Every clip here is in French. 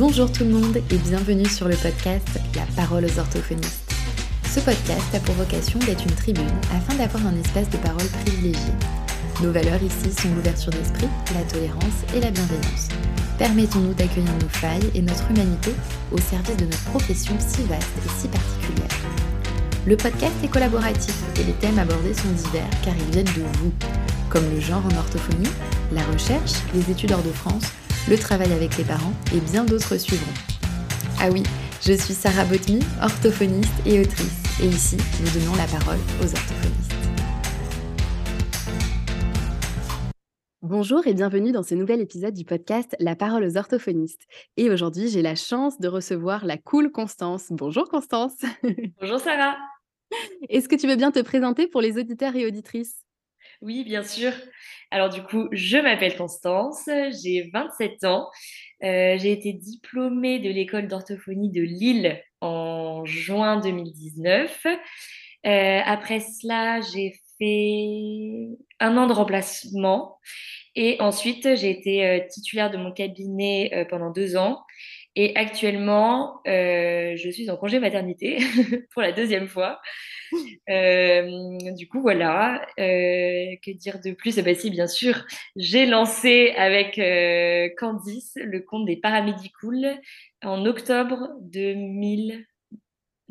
Bonjour tout le monde et bienvenue sur le podcast La parole aux orthophonistes. Ce podcast a pour vocation d'être une tribune afin d'avoir un espace de parole privilégié. Nos valeurs ici sont l'ouverture d'esprit, la tolérance et la bienveillance. Permettons-nous d'accueillir nos failles et notre humanité au service de notre profession si vaste et si particulière. Le podcast est collaboratif et les thèmes abordés sont divers car ils viennent de vous, comme le genre en orthophonie, la recherche, les études hors de France, le travail avec les parents et bien d'autres suivront. Ah oui, je suis Sarah Botmy, orthophoniste et autrice, et ici, nous donnons la parole aux orthophonistes. Bonjour et bienvenue dans ce nouvel épisode du podcast La parole aux orthophonistes. Et aujourd'hui, j'ai la chance de recevoir la cool Constance. Bonjour Constance. Bonjour Sarah. Est-ce que tu veux bien te présenter pour les auditeurs et auditrices? Oui, bien sûr. Alors du coup, je m'appelle Constance, j'ai 27 ans. Euh, j'ai été diplômée de l'école d'orthophonie de Lille en juin 2019. Euh, après cela, j'ai fait un an de remplacement et ensuite j'ai été euh, titulaire de mon cabinet pendant deux ans. Et actuellement, je suis en congé maternité pour la deuxième fois. Euh, du coup, voilà. Euh, que dire de plus? Eh ben, Si, bien sûr, j'ai lancé avec euh, Candice le compte des paramédicoules en octobre 2000.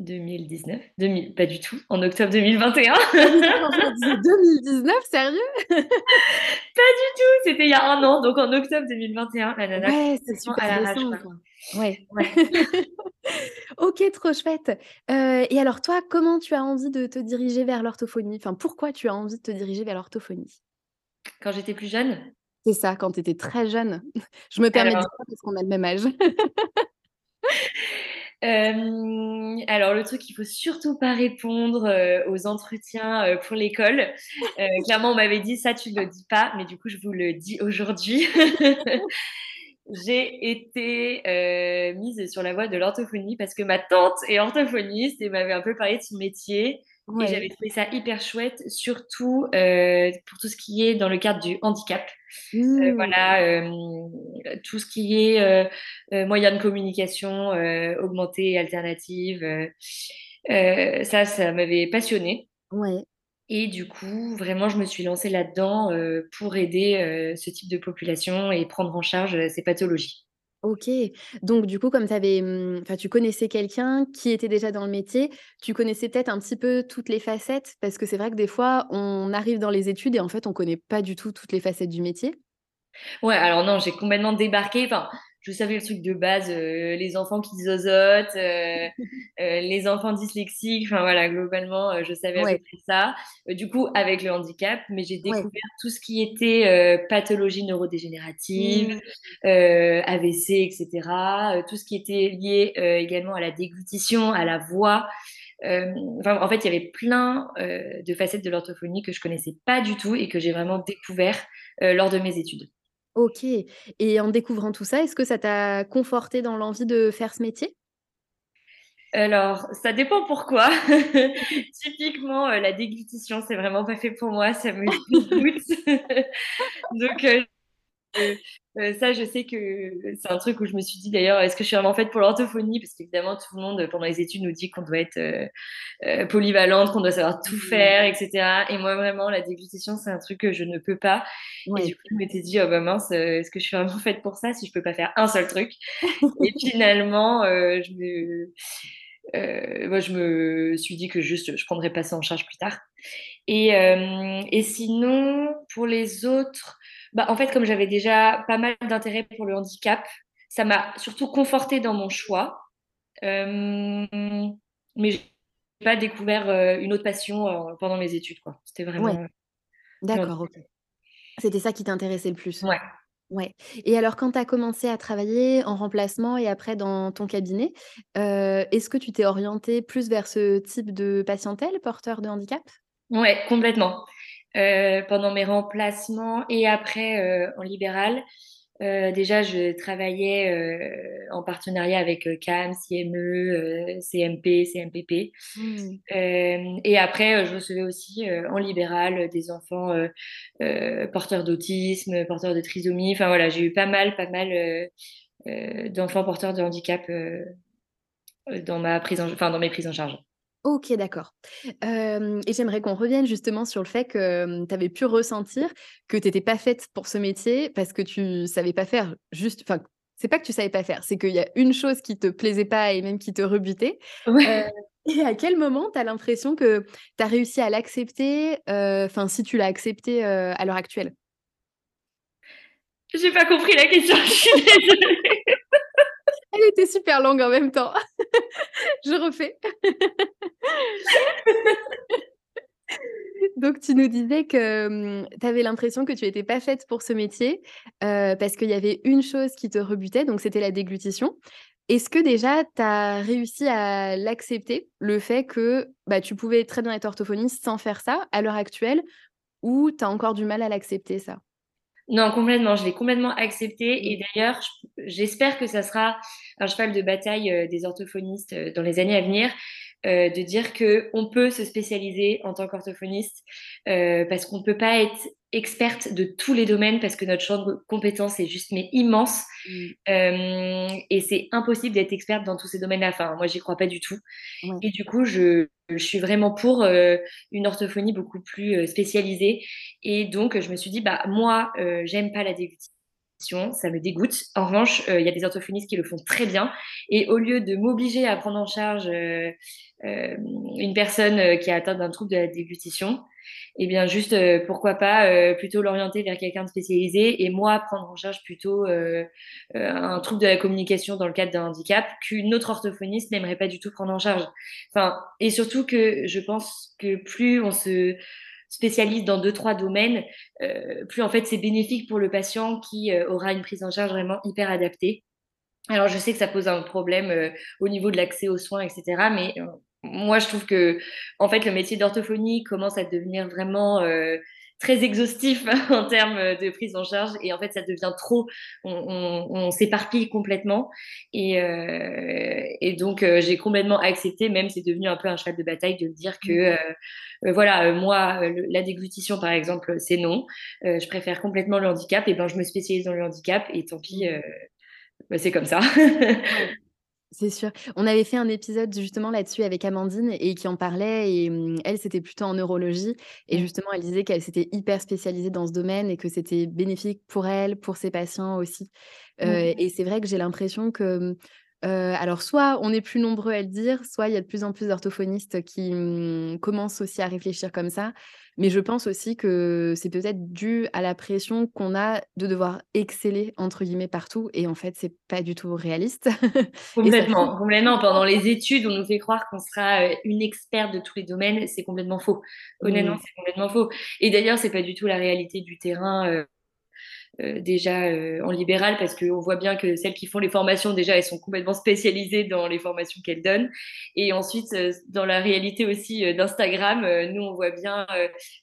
2019 2000, Pas du tout, en octobre 2021. 2019, sérieux? Pas du tout, c'était il y a un an, donc en octobre 2021, la nana. Ouais, c'est super à la Ouais. ouais. ok, trop chouette. Euh, et alors toi, comment tu as envie de te diriger vers l'orthophonie? Enfin, pourquoi tu as envie de te diriger vers l'orthophonie? Quand j'étais plus jeune? C'est ça, quand tu étais très jeune. Je me permets de dire ça parce qu'on a le même âge. Euh, alors le truc, il faut surtout pas répondre euh, aux entretiens euh, pour l'école. clairement, on m'avait dit ça, tu ne le dis pas, mais du coup, je vous le dis aujourd'hui. J'ai été mise sur la voie de l'orthophonie parce que ma tante est orthophoniste et m'avait un peu parlé de son métier. Et j'avais trouvé ça hyper chouette, surtout pour tout ce qui est dans le cadre du handicap. Mmh. voilà, tout ce qui est moyens de communication augmentés, alternatives. ça, ça m'avait passionné. Ouais. Et du coup, vraiment, je me suis lancée là-dedans pour aider ce type de population et prendre en charge ces pathologies. OK. Donc du coup, comme mmh, tu connaissais quelqu'un qui était déjà dans le métier, tu connaissais peut-être un petit peu toutes les facettes? Parce que c'est vrai que des fois, on arrive dans les études et en fait, on connaît pas du tout toutes les facettes du métier. Ouais, alors non, j'ai complètement débarqué. Je savais le truc de base, euh, les enfants qui zozotent, euh, euh, les enfants dyslexiques, enfin voilà, globalement, je savais ça. du coup, avec le handicap, mais j'ai découvert tout ce qui était pathologie neurodégénérative, mmh. AVC, etc. tout ce qui était lié également à la déglutition, à la voix. Enfin, en fait, il y avait plein de facettes de l'orthophonie que je connaissais pas du tout et que j'ai vraiment découvert lors de mes études. OK et en découvrant tout ça, est-ce que ça t'a conforté dans l'envie de faire ce métier? Alors, ça dépend pourquoi. Typiquement, euh, la déglutition, c'est vraiment pas fait pour moi, ça me dégoûte. Donc, euh, euh, euh, ça, je sais que c'est un truc où je me suis dit d'ailleurs, est-ce que je suis vraiment faite pour l'orthophonie? Parce qu'évidemment, tout le monde, pendant les études, nous dit qu'on doit être euh, polyvalente, qu'on doit savoir tout faire, etc. Et moi, vraiment, la déglutition, c'est un truc que je ne peux pas. Et du coup, je m'étais dit, oh bah mince, est-ce que je suis vraiment faite pour ça si je peux pas faire un seul truc? Et finalement, je me. moi, je me suis dit que juste je prendrais pas ça en charge plus tard. Et, et sinon, pour les autres, bah, en fait, comme j'avais déjà pas mal d'intérêt pour le handicap, ça m'a surtout conforté dans mon choix. Euh, mais j'ai pas découvert euh, une autre passion euh, pendant mes études. Quoi. C'était vraiment. D'accord, ok. C'était ça qui t'intéressait le plus. Ouais. Ouais. Et alors, quand tu as commencé à travailler en remplacement et après dans ton cabinet, est-ce que tu t'es orienté plus vers ce type de patientèle porteur de handicap? Ouais, complètement. Euh, pendant mes remplacements et après euh, en libéral. Euh, déjà, je travaillais en partenariat avec CAM, CME, CMP, CMPP. et après, je recevais aussi en libéral des enfants porteurs d'autisme, porteurs de trisomie. Enfin voilà, j'ai eu pas mal, pas mal d'enfants porteurs de handicap dans, ma prise en, enfin, dans mes prises en charge. OK, d'accord. et j'aimerais qu'on revienne justement sur le fait que, tu avais pu ressentir que tu étais pas faite pour ce métier parce que tu savais pas faire juste enfin, c'est pas que tu savais pas faire, c'est qu'il y a une chose qui te plaisait pas et même qui te rebutait. et à quel moment tu as l'impression que tu as réussi à l'accepter, enfin, si tu l'as accepté, à l'heure actuelle? J'ai pas compris la question, je suis désolée. Elle était super longue en même temps. Je refais. Donc, tu nous disais que mmh, tu avais l'impression que tu n'étais pas faite pour ce métier parce qu'il y avait une chose qui te rebutait, donc c'était la déglutition. Est-ce que déjà, tu as réussi à l'accepter, le fait que bah, tu pouvais très bien être orthophoniste sans faire ça à l'heure actuelle, ou tu as encore du mal à l'accepter, ça? Non, complètement. Je l'ai complètement accepté. Et d'ailleurs, j'espère que ça sera un cheval de bataille euh, des orthophonistes euh, dans les années à venir. Euh, de dire que on peut se spécialiser en tant qu'orthophoniste euh, parce qu'on peut pas être experte de tous les domaines parce que notre champ de compétences est juste mais immense mmh. euh, et c'est impossible d'être experte dans tous ces domaines-là. Enfin, moi, j'y crois pas du tout. Et du coup, je, je suis vraiment pour une orthophonie beaucoup plus spécialisée. Et donc, je me suis dit, bah moi, j'aime pas la déglutition ça me dégoûte. En revanche, il y a des orthophonistes qui le font très bien. Et au lieu de m'obliger à prendre en charge euh, euh, une personne qui a atteint d'un trouble de la déglutition, eh bien juste euh, pourquoi pas plutôt l'orienter vers quelqu'un de spécialisé et moi prendre en charge plutôt un trouble de la communication dans le cadre d'un handicap qu'une autre orthophoniste n'aimerait pas du tout prendre en charge. Et surtout que je pense que plus on se spécialise dans deux, trois domaines, euh, plus en fait c'est bénéfique pour le patient qui euh, aura une prise en charge vraiment hyper adaptée. Alors je sais que ça pose un problème euh, au niveau de l'accès aux soins, etc. Mais moi je trouve que en fait le métier d'orthophonie commence à devenir vraiment très exhaustif en termes de prise en charge et en fait ça devient trop, on, s'éparpille complètement et, euh, et donc euh, j'ai complètement accepté, même c'est devenu un peu un cheval de bataille de dire que euh, voilà moi la déglutition par exemple c'est non, je préfère complètement le handicap et ben je me spécialise dans le handicap et tant pis mmh. bah, c'est comme ça. C'est sûr. On avait fait un épisode justement là-dessus avec Amandine et qui en parlait. Et mmh, elle, c'était plutôt en neurologie. Et mmh. justement, elle disait qu'elle s'était hyper spécialisée dans ce domaine et que c'était bénéfique pour elle, pour ses patients aussi. Mmh. et c'est vrai que j'ai l'impression que alors, soit on est plus nombreux à le dire, soit il y a de plus en plus d'orthophonistes qui commencent aussi à réfléchir comme ça. Mais je pense aussi que c'est peut-être dû à la pression qu'on a de devoir exceller, entre guillemets, partout. Et en fait, c'est pas du tout réaliste. Complètement, complètement. Pendant les études, on nous fait croire qu'on sera une experte de tous les domaines. C'est complètement faux. Honnêtement, c'est complètement faux. Et d'ailleurs, c'est pas du tout la réalité du terrain. Euh, déjà euh, en libéral parce qu'on voit bien que celles qui font les formations déjà elles sont complètement spécialisées dans les formations qu'elles donnent. Et ensuite euh, dans la réalité aussi d'Instagram nous on voit bien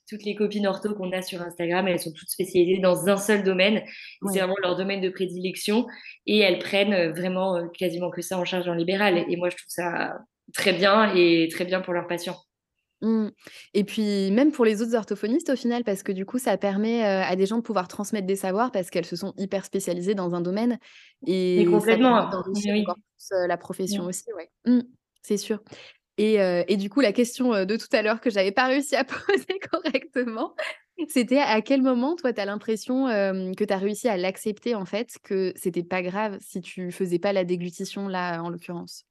toutes les copines ortho qu'on a sur Instagram elles sont toutes spécialisées dans un seul domaine. C'est vraiment leur domaine de prédilection. Et elles prennent vraiment quasiment que ça en charge en libéral. Et moi je trouve ça très bien et très bien pour leurs patients Mmh. Et puis même pour les autres orthophonistes au final, parce que du coup, ça permet à des gens de pouvoir transmettre des savoirs parce qu'elles se sont hyper spécialisées dans un domaine et complètement. ça plus la profession aussi, ouais. Mmh, c'est sûr. Et, et, du coup, la question de tout à l'heure que j'avais pas réussi à poser correctement, c'était à quel moment, toi, tu as l'impression que tu as réussi à l'accepter, en fait, que c'était pas grave si tu faisais pas la déglutition, là, en l'occurrence?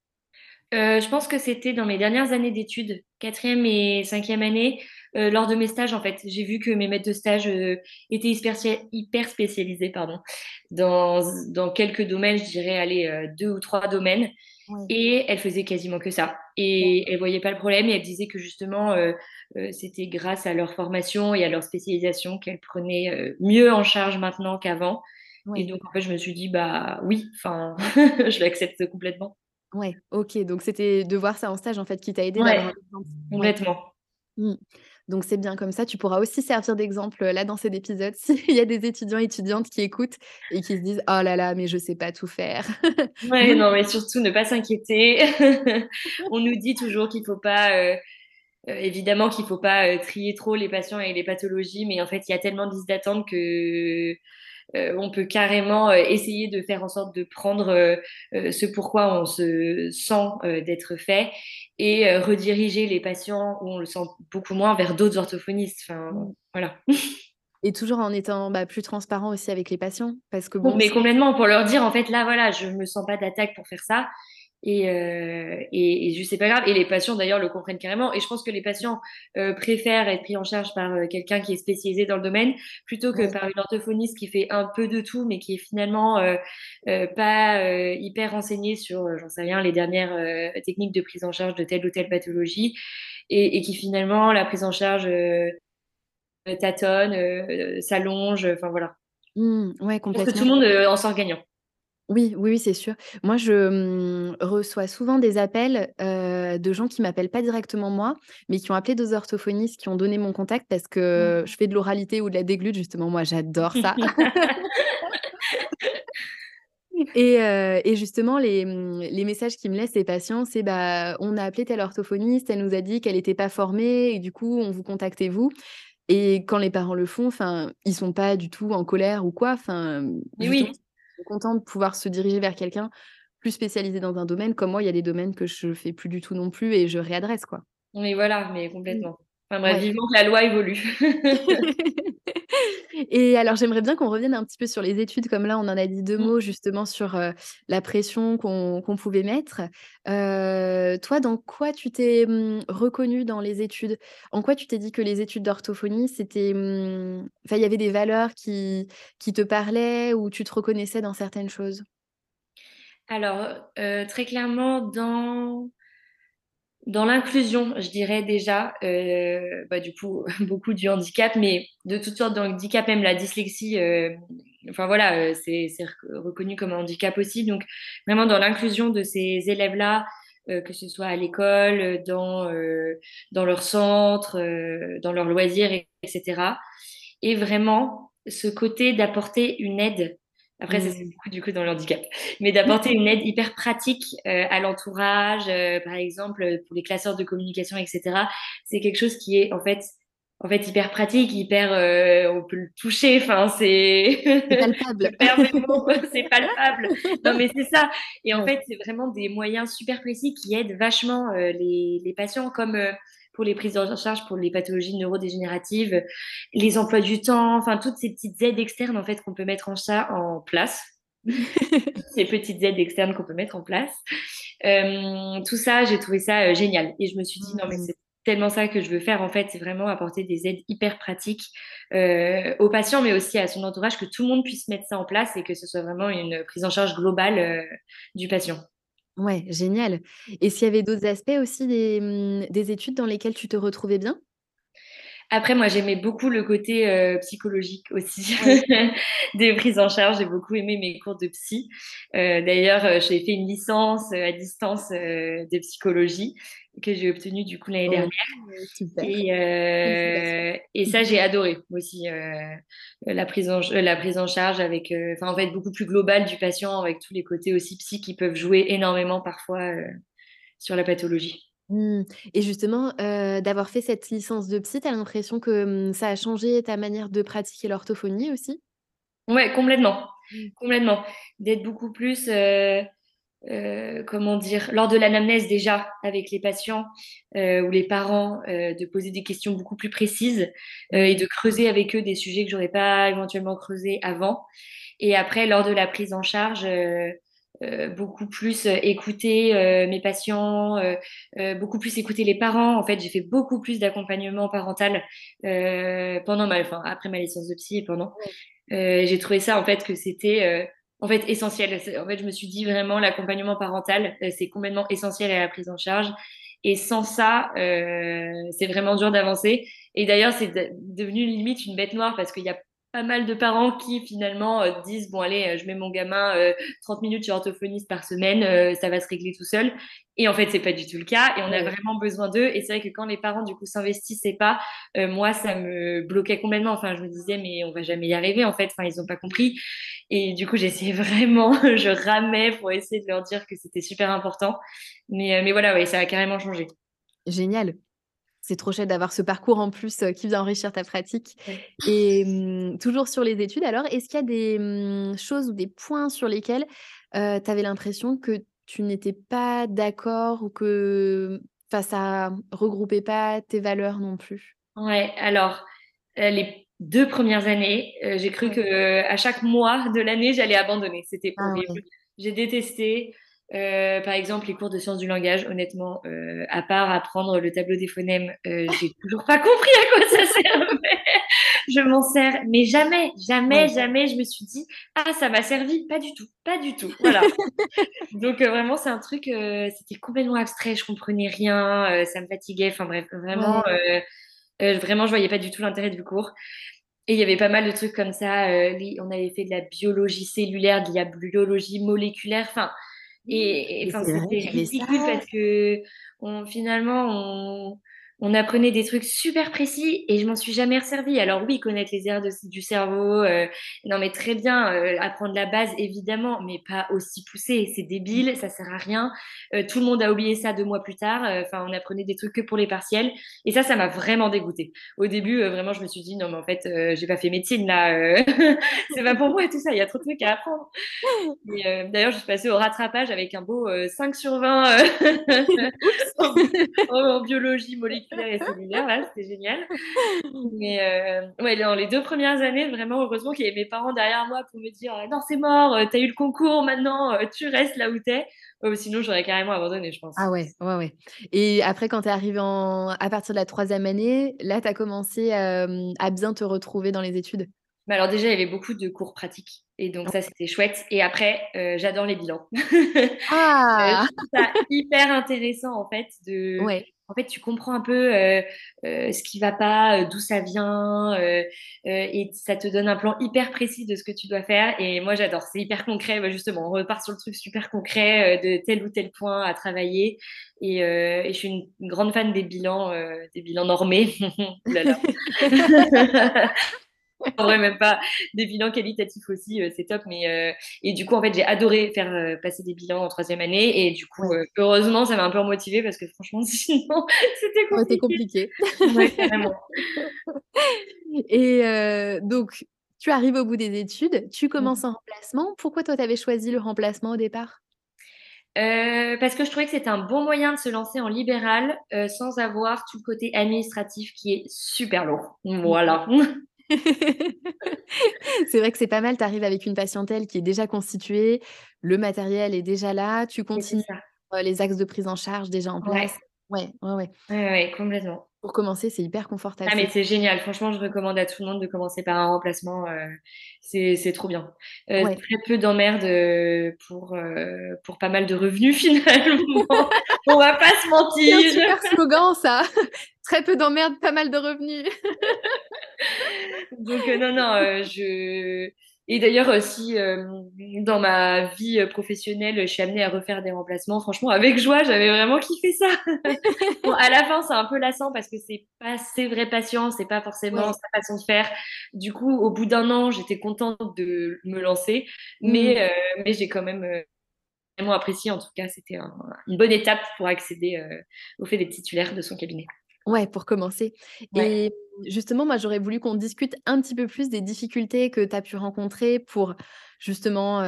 Euh, je pense que c'était dans mes dernières années d'études, quatrième et cinquième année, euh, lors de mes stages en fait. J'ai vu que mes maîtres de stage euh, étaient hyper, spécialisés pardon, dans, dans quelques domaines, je dirais, deux ou trois domaines. Et elles faisaient quasiment que ça. Et elles voyaient pas le problème et elles disaient que justement, c'était grâce à leur formation et à leur spécialisation qu'elles prenaient mieux en charge maintenant qu'avant. Et donc, en fait, je me suis dit, bah oui, enfin, je l'accepte complètement. Ouais, OK, donc c'était de voir ça en stage, en fait, qui t'a aidé Ouais, complètement. Mmh. Donc c'est bien comme ça, tu pourras aussi servir d'exemple, là, dans cet épisode, s'il y a des étudiants, étudiantes qui écoutent et qui se disent: «Oh là là, mais je sais pas tout faire». Ouais, non, mais surtout ne pas s'inquiéter. On nous dit toujours qu'il faut pas, euh, euh, évidemment qu'il faut pas, trier trop les patients et les pathologies, mais en fait, il y a tellement de listes d'attente que on peut carrément essayer de faire en sorte de prendre ce pourquoi on se sent d'être fait et rediriger les patients où on le sent beaucoup moins vers d'autres orthophonistes. Enfin, mmh. voilà. Et toujours en étant bah, plus transparent aussi avec les patients. Parce que bon, mais complètement, pour leur dire, en fait, là, voilà, je me sens pas d'attaque pour faire ça. Et, euh, et, et juste, c'est pas grave. Et les patients, d'ailleurs, le comprennent carrément. Et je pense que les patients euh, préfèrent être pris en charge par euh, quelqu'un qui est spécialisé dans le domaine plutôt que par une orthophoniste qui fait un peu de tout, mais qui est finalement pas hyper renseignée sur, j'en sais rien, les dernières techniques de prise en charge de telle ou telle pathologie. Et, et qui finalement, la prise en charge tâtonne, s'allonge, enfin voilà. Mmh, ouais, complètement. que tout le monde en sort gagnant. Oui, oui, oui, c'est sûr. Moi, je mmh, reçois souvent des appels euh, de gens qui m'appellent pas directement moi, mais qui ont appelé deux orthophonistes, qui ont donné mon contact parce que mmh. je fais de l'oralité ou de la déglute, justement. Moi, j'adore ça. et, euh, et, justement, les, mmh, les, messages qui me laissent les patients, c'est bah, on a appelé telle orthophoniste, elle nous a dit qu'elle n'était pas formée, et du coup, on vous contactez vous. Et quand les parents le font, enfin, ils sont pas du tout en colère ou quoi. Enfin, oui content de pouvoir se diriger vers quelqu'un plus spécialisé dans un domaine. Comme moi, il y a des domaines que je fais plus du tout non plus et je réadresse, quoi. Oui, voilà, mais complètement. Enfin bref, vivement que la loi évolue. et alors, j'aimerais bien qu'on revienne un petit peu sur les études, comme là, on en a dit deux mmh. mots justement sur euh, la pression qu'on pouvait mettre. Euh, toi, dans quoi tu t'es mmh, reconnue dans les études? En quoi tu t'es dit que les études d'orthophonie, c'était. Mmh, enfin, il y avait des valeurs qui, qui te parlaient ou tu te reconnaissais dans certaines choses? Alors, euh, très clairement, dans dans l'inclusion, je dirais déjà, euh, bah, du coup, beaucoup du handicap, mais de toutes sortes de handicap, même la dyslexie, euh, enfin voilà, euh, c'est reconnu comme un handicap aussi. Donc, vraiment dans l'inclusion de ces élèves-là, euh, que ce soit à l'école, dans, euh, dans leur centre, dans leurs loisirs, etc. Et vraiment, ce côté d'apporter une aide après, c'est mmh. beaucoup du coup dans le handicap. Mais d'apporter une aide hyper pratique euh, à l'entourage, euh, par exemple, pour les classeurs de communication, etc. C'est quelque chose qui est en fait, en fait hyper pratique, hyper, euh, on peut le toucher. Enfin, c'est palpable. c'est palpable. Non, mais c'est ça. Et en fait, c'est vraiment des moyens super précis qui aident vachement les, les patients, comme pour les prises en charge pour les pathologies neurodégénératives, les emplois du temps, enfin toutes ces petites aides externes en fait qu'on peut mettre en, chat, en place. ces petites aides externes qu'on peut mettre en place. Euh, tout ça, j'ai trouvé ça euh, génial. Et je me suis dit, non, mais mmh. c'est tellement ça que je veux faire. En fait, c'est vraiment apporter des aides hyper pratiques euh, aux patients, mais aussi à son entourage, que tout le monde puisse mettre ça en place et que ce soit vraiment une prise en charge globale du patient. Ouais, génial. Et s'il y avait d'autres aspects aussi des, mmh, des études dans lesquelles tu te retrouvais bien? Après, moi, j'aimais beaucoup le côté euh, psychologique aussi des prises en charge. J'ai beaucoup aimé mes cours de psy. Euh, D'ailleurs, euh, j'ai fait une licence à distance euh, de psychologie que j'ai obtenue du coup l'année oh, dernière. Et, et, ça, j'ai adoré aussi la prise en la prise en charge avec, enfin en fait beaucoup plus globale du patient avec tous les côtés aussi psy qui peuvent jouer énormément parfois sur la pathologie. Mmh. Et justement, d'avoir fait cette licence de psy, tu as l'impression que, mmh, ça a changé ta manière de pratiquer l'orthophonie aussi? Ouais, complètement, mmh. complètement. D'être beaucoup plus, comment dire? Lors de l'anamnèse déjà avec les patients, ou les parents, de poser des questions beaucoup plus précises, et de creuser avec eux des sujets que j'aurais pas éventuellement creusés avant. Et après, lors de la prise en charge, euh, beaucoup plus euh, écouter euh, mes patients, beaucoup plus écouter les parents. En fait, j'ai fait beaucoup plus d'accompagnement parental pendant ma, enfin après ma licence de psy et pendant. j'ai trouvé ça en fait que c'était en fait essentiel. En fait, je me suis dit vraiment l'accompagnement parental, c'est complètement essentiel à la prise en charge. Et sans ça, c'est vraiment dur d'avancer. Et d'ailleurs, c'est devenu limite une bête noire parce qu'il y a pas mal de parents qui finalement euh, disent bon allez euh, je mets mon gamin 30 euh, minutes chez orthophoniste par semaine ça va se régler tout seul. Et en fait c'est pas du tout le cas et on a vraiment besoin d'eux. Et c'est vrai que quand les parents du coup s'investissaient pas moi ça me bloquait complètement. Enfin je me disais mais on va jamais y arriver en fait. Enfin ils ont pas compris. Et du coup j'essayais vraiment je ramais pour essayer de leur dire que c'était super important. Mais mais voilà ouais ça a carrément changé. Génial c'est trop chouette d'avoir ce parcours en plus qui vient enrichir ta pratique. Et mmh, toujours sur les études, alors, est-ce qu'il y a des mmh, choses ou des points sur lesquels tu avais l'impression que tu n'étais pas d'accord ou que ça regroupait pas tes valeurs non plus? Ouais, alors, les 2 premières années, j'ai cru que à chaque mois de l'année, j'allais abandonner. C'était Ah horrible. J'ai détesté. Euh, par exemple, les cours de sciences du langage, honnêtement, euh, à part apprendre le tableau des phonèmes, euh, j'ai toujours pas compris à quoi ça servait. je m'en sers, mais jamais, jamais, jamais, je me suis dit, ah, ça m'a servi. Pas du tout, pas du tout. Voilà. Donc, vraiment, c'est un truc, c'était complètement abstrait, je comprenais rien, ça me fatiguait. Enfin, bref, vraiment, vraiment, je voyais pas du tout l'intérêt du cours. Et il y avait pas mal de trucs comme ça. on avait fait de la biologie cellulaire, de la biologie moléculaire. Enfin, et, enfin, c'était ridicule parce que on, finalement, on, on apprenait des trucs super précis et je m'en suis jamais resservie. Alors oui, connaître les aires du cerveau, euh, non mais très bien, euh, apprendre la base évidemment, mais pas aussi poussé. C'est débile, ça sert à rien. Euh, tout le monde a oublié ça deux mois plus tard. Enfin, on apprenait des trucs que pour les partiels et ça, ça m'a vraiment dégoûté. Au début, vraiment, je me suis dit non mais en fait, j'ai pas fait médecine là, c'est pas pour moi et tout ça. Il y a trop de trucs à apprendre. D'ailleurs, je suis passée au rattrapage avec un beau 5 sur 20 en, en biologie moléculaire et cellulaire, c'était génial. Mais euh, ouais, dans les deux premières années, vraiment, heureusement qu'il y avait mes parents derrière moi pour me dire non, c'est mort, euh, t'as eu le concours, maintenant euh, tu restes là où t'es. sinon, j'aurais carrément abandonné, je pense. Ah ouais, ouais, ouais. Et après, quand t'es arrivé en... à partir de la troisième année, là, t'as commencé à bien te retrouver dans les études? Mais alors déjà, il y avait beaucoup de cours pratiques. Et donc ça, c'était chouette. Et après, j'adore les bilans. Ah ça hyper intéressant, en fait, de, ouais en fait, tu comprends un peu euh, euh, ce qui va pas, euh, d'où ça vient, et ça te donne un plan hyper précis de ce que tu dois faire. Et moi, j'adore. C'est hyper concret. Bah, justement, on repart sur le truc super concret de tel ou tel point à travailler. Et, je suis une, grande fan des bilans, des bilans normés. en vrai, même pas des bilans qualitatifs aussi, euh, c'est top. Mais euh, et du coup, en fait, j'ai adoré faire euh, passer des bilans en troisième année. Et du coup, heureusement, ça m'a un peu motivée parce que franchement, sinon, c'était compliqué. compliqué. ouais, carrément. Et donc, tu arrives au bout des études, tu commences en remplacement. Pourquoi toi, tu avais choisi le remplacement au départ? Parce que je trouvais que c'était un bon moyen de se lancer en libéral sans avoir tout le côté administratif qui est super lourd. Voilà. c'est vrai que c'est pas mal, tu arrives avec une patientèle qui est déjà constituée, le matériel est déjà là, tu continues les axes de prise en charge déjà en place. Ouais, ouais, ouais. Ouais, ouais, complètement. Pour commencer, c'est hyper confortable. Ah, mais c'est génial. Franchement, je recommande à tout le monde de commencer par un remplacement. Euh, c'est trop bien. Euh, Très peu d'emmerdes euh, pour, euh, pour pas mal de revenus, finalement. On va pas se mentir. C'est un super slogan, ça. Très peu d'emmerdes, pas mal de revenus. Donc, non, non, je et d'ailleurs, aussi, euh, dans ma vie euh, professionnelle, je suis amenée à refaire des remplacements. Franchement, avec joie, j'avais vraiment kiffé ça. bon, à la fin, c'est un peu lassant parce que c'est pas ses vrais patients, c'est pas forcément sa façon de faire. Du coup, au bout d'un an, j'étais contente de me lancer, mais, mmh. euh, mais j'ai quand même vraiment apprécié. En tout cas, c'était une bonne étape pour accéder au fait des titulaires de son cabinet. Ouais, pour commencer. Et justement, moi, j'aurais voulu qu'on discute un petit peu plus des difficultés que tu as pu rencontrer pour justement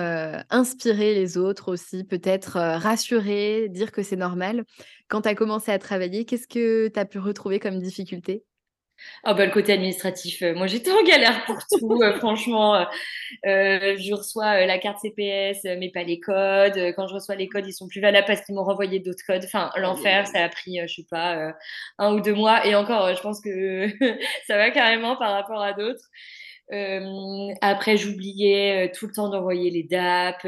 inspirer les autres aussi, peut-être rassurer, dire que c'est normal. Quand tu as commencé à travailler, qu'est-ce que tu as pu retrouver comme difficulté? Ah bah, le côté administratif, euh, moi j'étais en galère pour tout, euh, franchement. Euh, je reçois la carte CPS, mais pas les codes. Quand je reçois les codes, ils sont plus valables parce qu'ils m'ont renvoyé d'autres codes. Enfin, l'enfer, ça a pris, je sais pas, un ou deux mois. Et encore, je pense que ça va carrément par rapport à d'autres. après, j'oubliais tout le temps d'envoyer les DAP,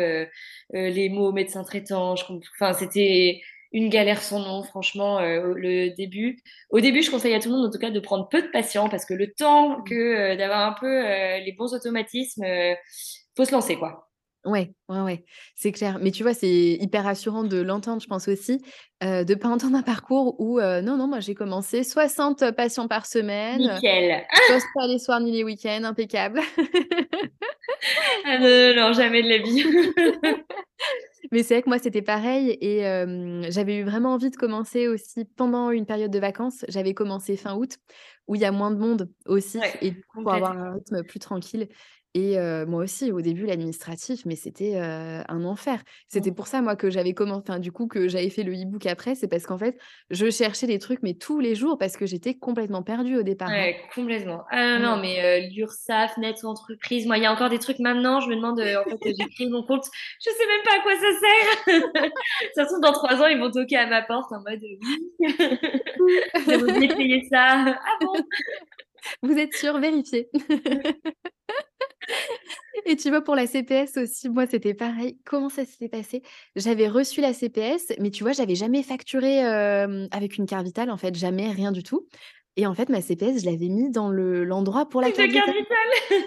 les mots médecin traitant. Enfin, c'était une galère sans nom, franchement, euh, le début. Au début, je conseille à tout le monde, en tout cas, de prendre peu de patients parce que le temps que euh, d'avoir un peu euh, les bons automatismes, faut se lancer, quoi. Ouais, ouais, ouais, c'est clair. Mais tu vois, c'est hyper rassurant de l'entendre, je pense aussi, de ne pas entendre un parcours où, non, non, moi j'ai commencé 60 patients par semaine. Nickel. Poste pas les soirs ni les week-ends, impeccable. ah non, non, jamais de la vie. Mais c'est vrai que moi, c'était pareil et j'avais eu vraiment envie de commencer aussi pendant une période de vacances. J'avais commencé fin août, où il y a moins de monde aussi Ouais, et pour avoir un rythme plus tranquille et moi aussi, au début, l'administratif, mais c'était, un enfer. C'était Mmh. pour ça, moi, que j'avais commen enfin, du coup, que j'avais fait le e-book après. C'est parce qu'en fait, je cherchais des trucs, mais tous les jours, parce que j'étais complètement perdue au départ, hein. Ouais, complètement. Ah non, mais heu, l'URSSAF, Net Entreprise, moi, il y a encore des trucs maintenant, je me demande, en fait, j'ai créé mon compte, je sais même pas à quoi ça sert. Ça se trouve dans 3 ans, ils vont toquer à ma porte en mode: «Oui, vous payer ça». «Ah bon?» vous êtes sûr? Vérifiez. Et tu vois, pour la CPS aussi, moi, c'était pareil. Comment ça s'était passé? J'avais reçu la CPS, mais tu vois, j'avais jamais facturé, avec une carte vitale, en fait, jamais, rien du tout. Et en fait, ma CPS, je l'avais mis dans le l'endroit pour la carte vitale.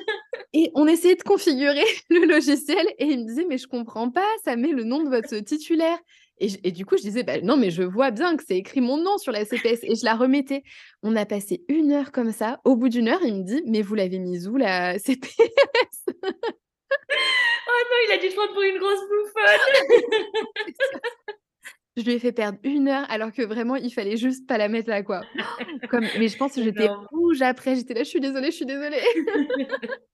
Et on essayait de configurer le logiciel et il me disait: «Mais je comprends pas, ça met le nom de votre titulaire». Et du coup, je disais: «Bah, non, mais je vois bien que c'est écrit mon nom sur la CPS» et je la remettais. On a passé 1 heure comme ça. Au bout d'1 heure, il me dit: «Mais vous l'avez mise où la CPS?» Oh non, il a dû te prendre pour une grosse bouffonne. Je lui ai fait perdre 1 heure alors que vraiment il fallait juste pas la mettre là, quoi. Comme mais je pense que j'étais rouge après, j'étais là: «Je suis désolée, je suis désolée».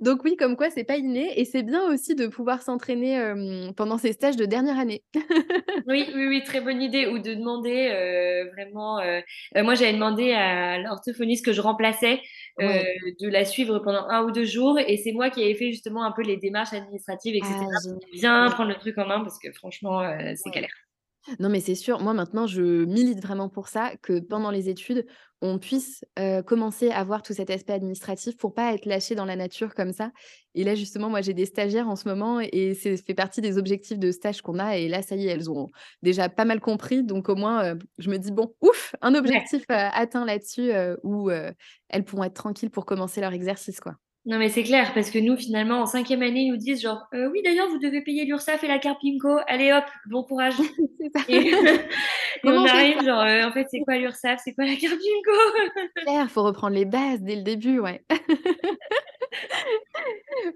Donc oui, comme quoi c'est pas inné et c'est bien aussi de pouvoir s'entraîner, pendant ces stages de dernière année. Oui, oui, oui, très bonne idée ou de demander, vraiment, moi, j'avais demandé à l'orthophoniste que je remplaçais, Ouais. de la suivre pendant 1 ou 2 jours et c'est moi qui avais fait justement un peu les démarches administratives et cetera Ah bien prendre le truc en main parce que franchement, c'est Ouais. galère. Non, mais c'est sûr. Moi, maintenant, je milite vraiment pour ça, que pendant les études, on puisse, commencer à voir tout cet aspect administratif pour pas être lâché dans la nature comme ça. Et là, justement, moi, j'ai des stagiaires en ce moment et c'est fait partie des objectifs de stage qu'on a et là, ça y est, elles ont déjà pas mal compris. Donc au moins, je me dis: «Bon, ouf, un Ouais. objectif, atteint là-dessus», où, elles pourront être tranquilles pour commencer leur exercice, quoi. Non, mais c'est clair parce que nous, finalement, en 5e année, ils nous disent genre: «Heu, oui, d'ailleurs, vous devez payer l'URSSAF et la carte PIMCO. Allez hop, bon courage». Et et on arrive genre, heu: «En fait, c'est quoi l'URSSAF? C'est quoi la carte PIMCO?» Clair, faut reprendre les bases dès le début, ouais.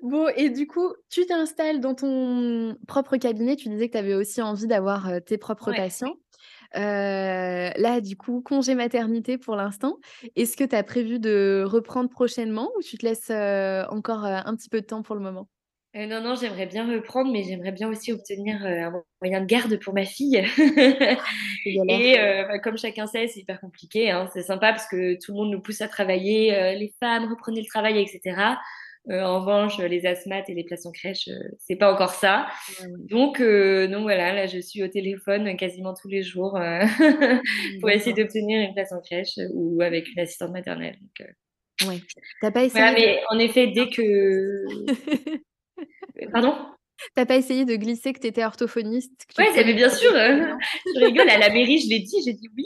Bon et du coup, tu t'installes dans ton propre cabinet. Tu disais que tu avais aussi envie d'avoir, heu, tes propres Ouais. patients. Heu, là, du coup, congé maternité pour l'instant. Est-ce que tu as prévu de reprendre prochainement ou tu te laisses, heu, encore, heu, un petit peu de temps pour le moment? Non, non, j'aimerais bien reprendre, mais j'aimerais bien aussi obtenir, un moyen de garde pour ma fille. Et bah, comme chacun sait, c'est hyper compliqué, hein. C'est sympa parce que tout le monde nous pousse à travailler, «Les femmes, reprenez le travail» et cetera. Heu, en revanche, les asthmates et les places en crèche, heu, c'est pas encore ça. Donc heu, donc voilà, là, je suis au téléphone quasiment tous les jours, pour essayer d'obtenir une place en crèche ou avec une assistante maternelle, donc heu Ouais. Tu as pas voilà, essayé de mais en effet, dès que pardon? Tu as pas essayé de glisser que tu étais orthophoniste, prenais bien sûr, tu rigoles, à la mairie, je l'ai dit, j'ai dit: «Oui,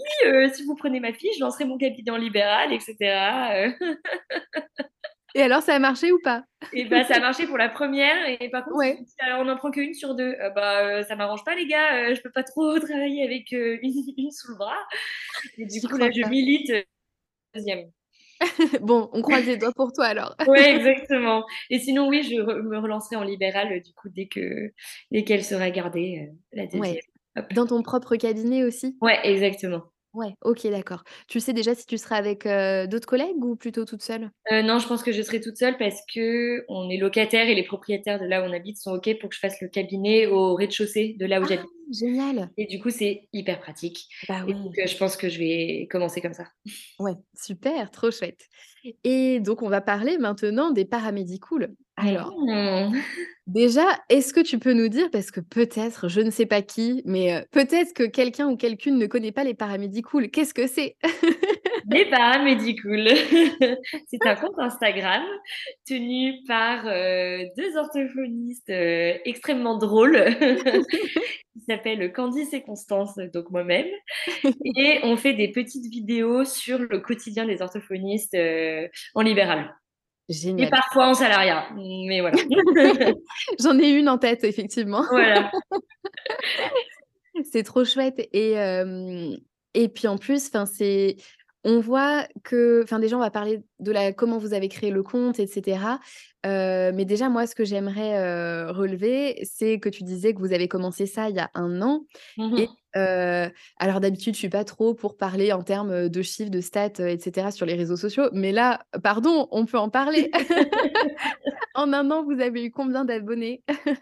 si vous prenez ma fille, je lancerai mon cabinet en libéral» et cetera, heu Et alors, ça a marché ou pas? Et bah, ça a marché pour la 1re et par contre, Ouais. ont dit: «Alors, on n'en prend qu'1 sur 2». Heu, bah, heu, ça m'arrange pas les gars, heu, je peux pas trop travailler avec, heu, une une sous le bras. Et du coup, là, je milite, heu, 2e. Bon, on croise les doigts pour toi alors. Ouais, exactement. Et sinon, oui, je re me relancerai en libéral, du coup, dès que dès qu'elle sera gardée, la Ouais. 2e. Hop. Dans ton propre cabinet aussi? Ouais, exactement. Ouais, OK, d'accord. Tu sais déjà si tu seras avec, heu, d'autres collègues ou plutôt toute seule? Heu, non, je pense que je serai toute seule parce qu'on est locataires et les propriétaires de là où on habite sont OK pour que je fasse le cabinet au rez-de-chaussée de là où Ah! j'habite. Génial. Et du coup, c'est hyper pratique. Bah, Et donc heu, je pense que je vais commencer comme ça. Ouais, super, trop chouette. Et donc on va parler maintenant des paramédicoules. Mmh Alors mh. déjà, est-ce que tu peux nous dire parce que peut-être, je ne sais pas qui, mais heu, peut-être que quelqu'un ou quelqu'une ne connaît pas les paramédicoules. Qu'est-ce que c'est? Les paramédicoules, c'est un compte Instagram tenu par, heu, 2 orthophonistes, heu, extrêmement drôles qui s'appellent Candice et Constance, donc moi-même. Et on fait des petites vidéos sur le quotidien des orthophonistes, en libéral. Et parfois en salariat, mais voilà. J'en ai une en tête effectivement. Voilà. C'est trop chouette et et puis en plus, c'est on voit que enfin, déjà, on va parler de la comment vous avez créé le compte et cetera. Heu, mais déjà, moi, ce que j'aimerais, heu, relever, c'est que tu disais que vous avez commencé ça il y a 1 an Mmh et heu, alors d'habitude, je suis pas trop pour parler en termes, de chiffres, de stats, heu et cetera sur les réseaux sociaux, mais là, pardon, on peut en parler. En 1 an, vous avez eu combien d'abonnés?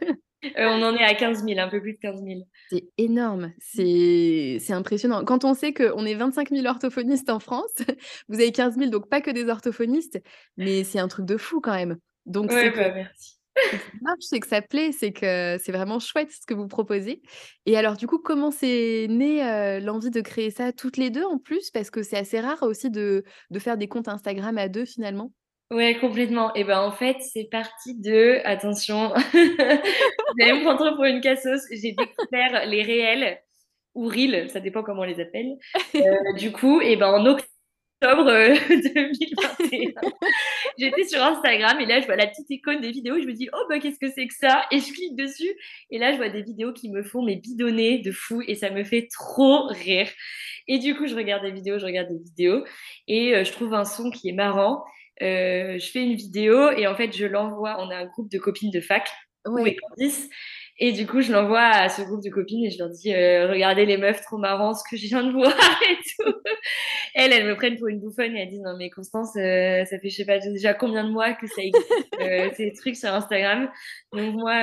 Heu, on en est à 15 000, un peu plus de 15 000. C'est énorme, c'est impressionnant. Quand on sait qu'on est 25 000 orthophonistes en France, vous avez 15 000, donc pas que des orthophonistes, mais c'est un truc de fou quand même. Donc Ouais, que bah, merci. ça marche, c'est que ça plaît, c'est que c'est vraiment chouette ce que vous proposez et alors du coup, comment c'est né, heu, l'envie de créer ça toutes les 2 en plus? Parce que c'est assez rare aussi de de faire des comptes Instagram à 2 finalement. Ouais, complètement et ben, en fait, c'est parti de attention, vous allez me prendre pour une cassos, j'ai découvert les réels ou reels, ça dépend comment on les appelle. Heu, du coup et ben, en octobre, heu, 2021, j'étais sur Instagram et là, je vois la petite icône des vidéos je me dis: «Oh bah, qu'est-ce que c'est que ça?» et je clique dessus et là, je vois des vidéos qui me font mais bidonner de fou et ça me fait trop rire et du coup, je regarde des vidéos, je regarde des vidéos et heu, je trouve un son qui est marrant. Heu, je fais une vidéo et en fait, je l'envoie on a un groupe de copines de fac, Lou et du coup, je l'envoie à ce groupe de copines et je leur dis: «Heu, regardez les meufs trop marrant ce que je viens de voir et tout». Elles, elles me prennent pour une bouffonne et elles disent: «Non mais Constance, heu, ça fait je sais pas déjà combien de mois que ça existe, ces trucs sur Instagram». Donc moi,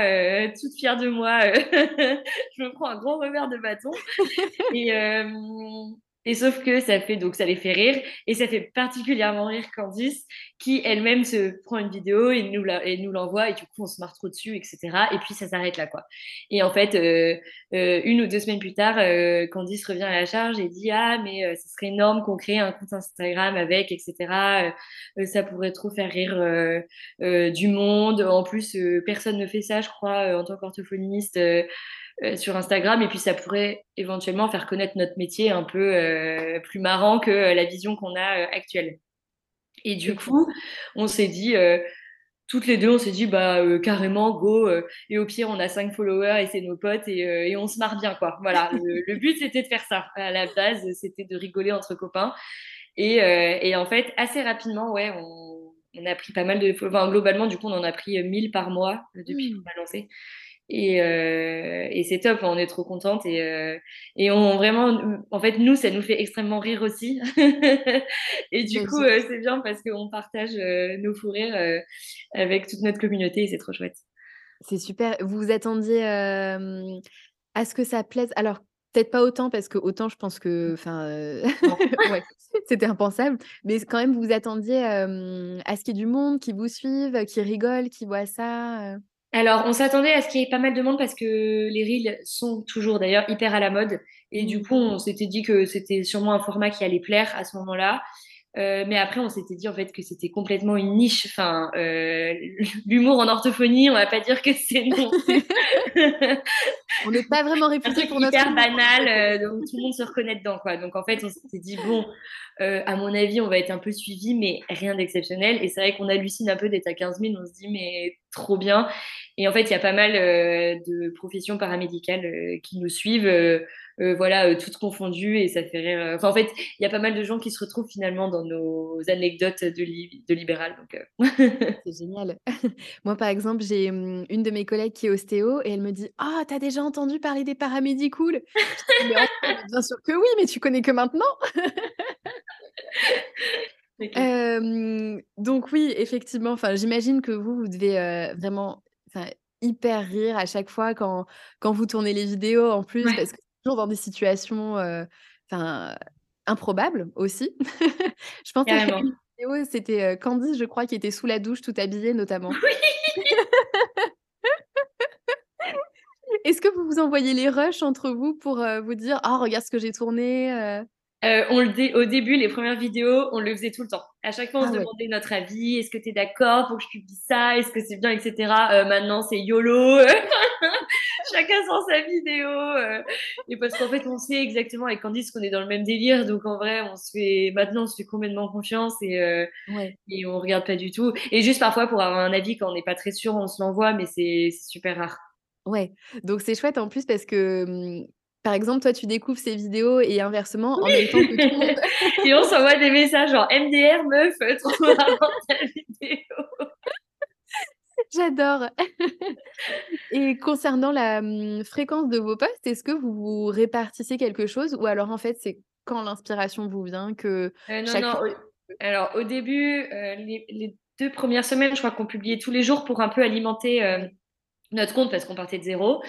toute fière de moi, je me prends un gros revers de bâton et et sauf que ça fait donc ça les fait rire et ça fait particulièrement rire Candice qui elle-même se prend une vidéo et nous l'envoie et du coup, on se marre trop dessus et cetera et puis ça s'arrête là, quoi et en fait, heu heu, 1 ou 2 semaines plus tard, heu, Candice revient à la charge et dit: «Ah mais ce serait énorme qu'on crée un compte Instagram avec et cetera, heu heu, ça pourrait trop faire rire, du monde. En plus, personne ne fait ça, je crois, en tant qu'orthophoniste, heu, sur Instagram et puis ça pourrait éventuellement faire connaître notre métier un peu, heu, plus marrant que, heu, la vision qu'on a, actuelle» et du coup, on s'est dit, toutes les 2, on s'est dit: «Bah, carrément go, et au pire, on a 5 followers et c'est nos potes et on se marre bien, quoi». Voilà, le le but, c'était de faire ça. À la base, c'était de rigoler entre copains et en fait, assez rapidement, ouais, on on a pris pas mal de enfin, globalement, du coup, on en a pris, heu, 1 000 par mois, depuis Mmh. qu'on a lancé et heu et c'est top, on est trop contentes et heu et on vraiment, en fait, nous, ça nous fait extrêmement rire aussi et du coup, heu, c'est bien parce qu'on partage, nos fous rires, avec toute notre communauté et c'est trop chouette. C'est super. Vous vous attendiez, à ce que ça plaise? Alors, peut-être pas autant parce qu'autant je pense que enfin, heu, Non. ouais, c'était impensable, mais quand même, vous vous attendiez, à ce qu'il y ait du monde qui vous suive, qui rigole, qui voit ça? Alors, on s'attendait à ce qu'il y ait pas mal de monde parce que les reels sont toujours d'ailleurs hyper à la mode et du coup, on s'était dit que c'était sûrement un format qui allait plaire à ce moment-là. Heu, mais après, on s'était dit, en fait, que c'était complètement une niche. Enfin, heu, l'humour en orthophonie, on va pas dire que c'est non On n'est pas vraiment truc pour notre hyper banal, heu, donc tout le monde se reconnaît dedans, quoi. Donc en fait, on s'était dit: «Bon, à mon avis, on va être un peu suivis, mais rien d'exceptionnel» et c'est vrai qu'on hallucine un peu d'être à 15 000. On se dit: «Mais trop bien» et en fait, il y a pas mal, heu, de professions paramédicales, heu, qui nous suivent, heu, voilà, toutes confondues et ça fait rire, enfin, en fait, il y a pas mal de gens qui se retrouvent finalement dans nos anecdotes de lib de libéral, C'est génial. Moi, par exemple, j'ai, mmh, une de mes collègues qui est ostéo et elle me dit: «Ah, tu as déjà entendu parler des mais bien sûr que oui, mais tu connais que maintenant!» Donc oui, effectivement, enfin, j'imagine que vous, vous devez, vraiment, enfin, hyper rire à chaque fois quand quand vous tournez les vidéos en plus Ouais. parce que toujours dans des situations, enfin, improbables aussi. Je pense à Carrément. une vidéo, c'était, heu, Candice, je crois, qui était sous la douche toute habillée notamment. Oui! Est-ce que vous vous envoyez les rushs entre vous pour, heu, vous dire: «Oh regarde ce que j'ai tourné»? Heu, on le dé au début, les 1res vidéos, on le faisait tout le temps. À chaque fois, on Ah se ouais. demandait notre avis: «Est-ce que tu es d'accord pour que je publie ça? Est-ce que c'est bien?» et cetera. Heu, maintenant, c'est YOLO, chacun sort sa vidéo, heu et parce qu'en fait, on sait exactement avec Candice qu'on est dans le même délire, donc en vrai, on se fait maintenant, on se fait complètement confiance et heu Ouais. et on regarde pas du tout et juste parfois pour avoir un avis quand on n'est pas très sûr, on se l'envoie, mais c'est super rare. Ouais, donc c'est chouette en plus parce que, mmh Par exemple, toi, tu découvres ces vidéos et inversement, en même temps que tout le monde. Et on s'envoie des messages genre MDR meuf, marrant ta vidéo. J'adore. Et concernant la, mmh, fréquence de vos posts, est-ce que vous vous répartissez quelque chose ou alors en fait, c'est quand l'inspiration vous vient que Euh, non, non. Alors, au début, euh, les, les deux premières semaines, je crois qu'on publiait tous les jours pour un peu alimenter euh, notre compte parce qu'on partait de zéro.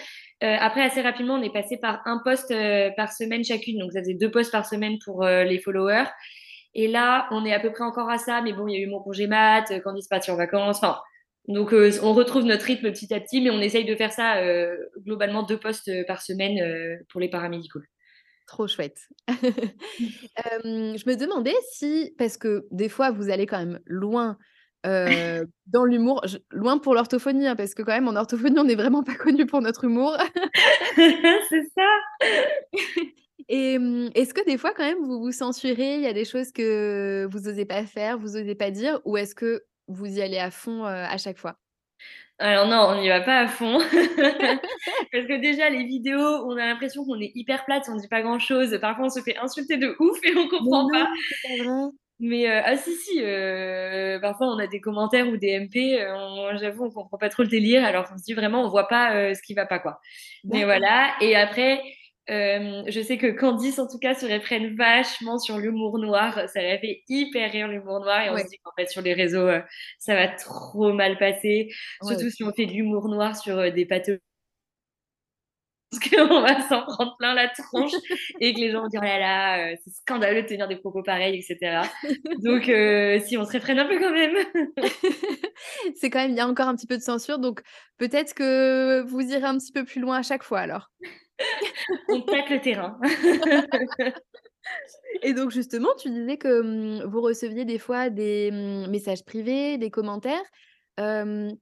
Euh, après, assez rapidement, on est passé par un post euh, par semaine chacune. Donc, ça faisait deux posts par semaine pour euh, les followers. Et là, on est à peu près encore à ça. Mais bon, il y a eu mon congé mat, Candice partie en vacances. Donc, on retrouve notre rythme petit à petit. Mais on essaye de faire ça globalement deux posts euh, par semaine pour les paramédicaux. Trop chouette. Je me demandais si parce que des fois vous allez quand même loin, heu, dans l'humour, je loin pour l'orthophonie, hein, parce que quand même en orthophonie, on n'est vraiment pas connu pour notre humour C'est ça. et mmh, est-ce que des fois quand même vous vous censurez? Il y a des choses que vous osez pas faire, vous osez pas dire ou est-ce que vous y allez à fond, heu, à chaque fois? Alors non, on n'y va pas à fond. Parce que déjà, les vidéos, on a l'impression qu'on est hyper plate, on dit pas grand-chose. Parfois, on se fait insulter de ouf et on Mais comprend pas. non, pas? Mais euh, ah si, si, euh, parfois, on a des commentaires ou des MP. euh, on- J'avoue, on comprend pas trop le délire. Alors on se dit vraiment, on voit pas euh, ce qui va pas, quoi. Mais voilà. Et après, euh, je sais que Candice, en tout cas, se réprenne vachement sur l'humour noir. Ça la fait hyper rire, l'humour noir. Et on Ouais. se dit qu'en fait, sur les réseaux, euh, ça va trop mal passer. Ouais. Surtout si on fait de l'humour noir sur des pathologies. Parce qu'on va s'en prendre plein la tronche et que les gens vont dire oh là là, euh, c'est scandaleux de tenir des propos pareils, etc. Donc, euh, si on se réfrène un peu quand même. C'est quand même il y a encore un petit peu de censure donc peut-être que vous irez un petit peu plus loin à chaque fois alors? on tâte le terrain. Et donc justement, tu disais que, mmh, vous receviez des fois des, mmh, messages privés, des commentaires. Hem,